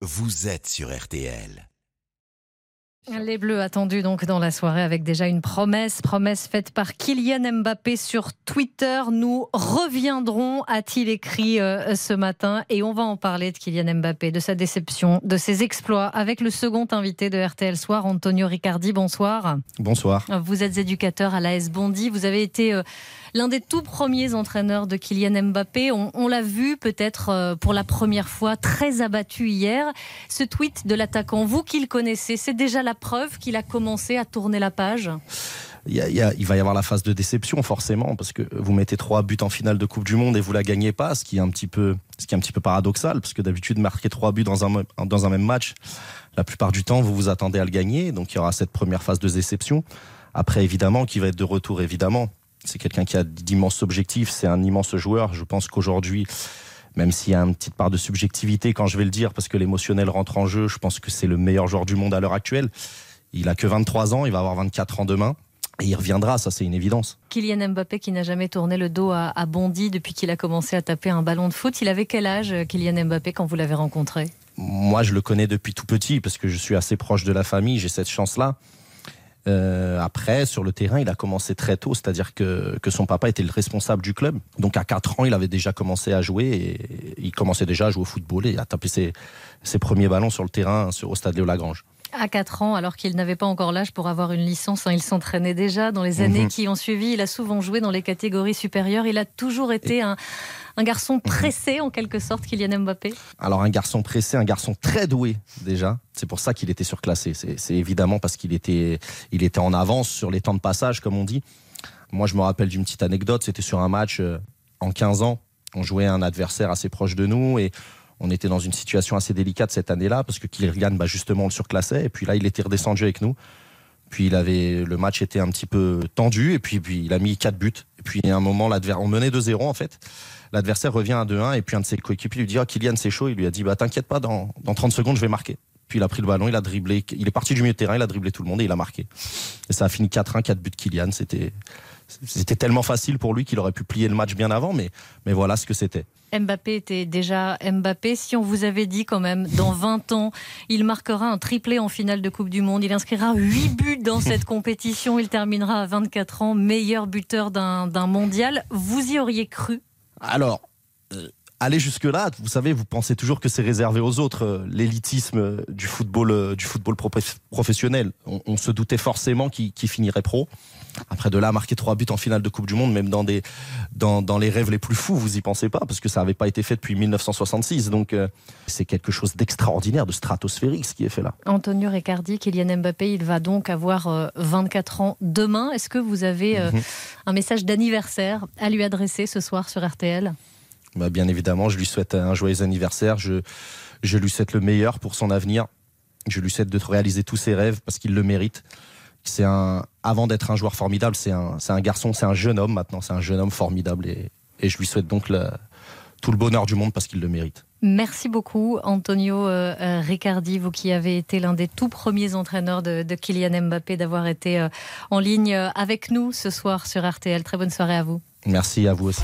vous êtes sur RTL. Les Bleus attendus donc dans la soirée avec déjà une promesse, promesse faite par Kylian Mbappé sur Twitter. Nous reviendrons, a-t-il écrit euh, ce matin, et on va en parler de Kylian Mbappé, de sa déception, de ses exploits avec le second invité de RTL Soir, Antonio Riccardi. Bonsoir. Bonsoir. Vous êtes éducateur à l'AS Bondy. Vous avez été euh, l'un des tout premiers entraîneurs de Kylian Mbappé. On, on l'a vu peut-être euh, pour la première fois, très abattu hier. Ce tweet de l'attaquant, vous qui le connaissez, c'est déjà la preuve qu'il a commencé à tourner la page il, va y avoir la phase de déception forcément parce que vous mettez trois buts en finale de Coupe du Monde et vous la gagnez pas, ce qui est un petit peu, ce qui est un petit peu paradoxal parce que d'habitude marquer trois buts dans un dans un même match, la plupart du temps vous vous attendez à le gagner, donc il y aura cette première phase de déception. Après évidemment qui va être de retour évidemment, c'est quelqu'un qui a d'immenses objectifs, c'est un immense joueur. Je pense qu'aujourd'hui même s'il y a une petite part de subjectivité quand je vais le dire, parce que l'émotionnel rentre en jeu, je pense que c'est le meilleur joueur du monde à l'heure actuelle. Il a que 23 ans, il va avoir 24 ans demain. Et il reviendra, ça c'est une évidence. Kylian Mbappé qui n'a jamais tourné le dos à, à Bondy depuis qu'il a commencé à taper un ballon de foot. Il avait quel âge, Kylian Mbappé, quand vous l'avez rencontré? Moi, je le connais depuis tout petit parce que je suis assez proche de la famille, j'ai cette chance-là. Euh, après, sur le terrain, il a commencé très tôt, c'est-à-dire que, que son papa était le responsable du club. Donc à 4 ans, il avait déjà commencé à jouer et il commençait déjà à jouer au football et à taper ses, ses premiers ballons sur le terrain sur, au stade Léo Lagrange. À 4 ans, alors qu'il n'avait pas encore l'âge pour avoir une licence, hein, il s'entraînait déjà dans les années mmh. qui ont suivi. Il a souvent joué dans les catégories supérieures. Il a toujours été et... un, un garçon pressé en quelque sorte, Kylian Mbappé Alors un garçon pressé, un garçon très doué déjà. C'est pour ça qu'il était surclassé. C'est évidemment parce qu'il était, il était en avance sur les temps de passage, comme on dit. Moi, je me rappelle d'une petite anecdote. C'était sur un match euh, en 15 ans. On jouait un adversaire assez proche de nous et on était dans une situation assez délicate cette année-là parce que Kylian, bah, justement, le surclassait. Et puis là, il était redescendu avec nous. Puis il avait le match était un petit peu tendu et puis, puis il a mis quatre buts. Et puis à un moment, l'adversaire, on menait 2-0 en fait. L'adversaire revient à 2-1 et puis un de ses coéquipiers lui dit oh, Kylian c'est chaud. Il lui a dit bah t'inquiète pas, dans, dans 30 secondes je vais marquer. Puis il a pris le ballon, il a dribblé, il est parti du milieu de terrain, il a dribblé tout le monde et il a marqué. Et ça a fini 4-1, 4 buts de Kylian. C'était c'était tellement facile pour lui qu'il aurait pu plier le match bien avant, mais, mais voilà ce que c'était. Mbappé était déjà Mbappé. Si on vous avait dit quand même, dans 20 ans, il marquera un triplé en finale de Coupe du Monde, il inscrira 8 buts dans cette compétition, il terminera à 24 ans meilleur buteur d'un mondial, vous y auriez cru? Alors, euh, aller jusque-là, vous savez, vous pensez toujours que c'est réservé aux autres, euh, l'élitisme du football, euh, du football pro professionnel. On, on, se doutait forcément qu'il qu finirait pro. Après de là, marquer trois buts en finale de Coupe du Monde, même dans des dans, dans les rêves les plus fous, vous y pensez pas parce que ça n'avait pas été fait depuis 1966. Donc euh, c'est quelque chose d'extraordinaire, de stratosphérique ce qui est fait là. Antonio Riccardi, Kylian Mbappé, il va donc avoir euh, 24 ans demain. Est-ce que vous avez euh, mm -hmm. un message d'anniversaire à lui adresser ce soir sur RTL bah, Bien évidemment, je lui souhaite un joyeux anniversaire. Je je lui souhaite le meilleur pour son avenir. Je lui souhaite de réaliser tous ses rêves parce qu'il le mérite c'est un avant d'être un joueur formidable, c'est un, un garçon, c'est un jeune homme maintenant, c'est un jeune homme formidable et, et je lui souhaite donc tout le bonheur du monde parce qu'il le mérite. Merci beaucoup Antonio euh, Riccardi, vous qui avez été l'un des tout premiers entraîneurs de, de Kylian Mbappé, d'avoir été euh, en ligne avec nous ce soir sur RTL. Très bonne soirée à vous. Merci à vous aussi.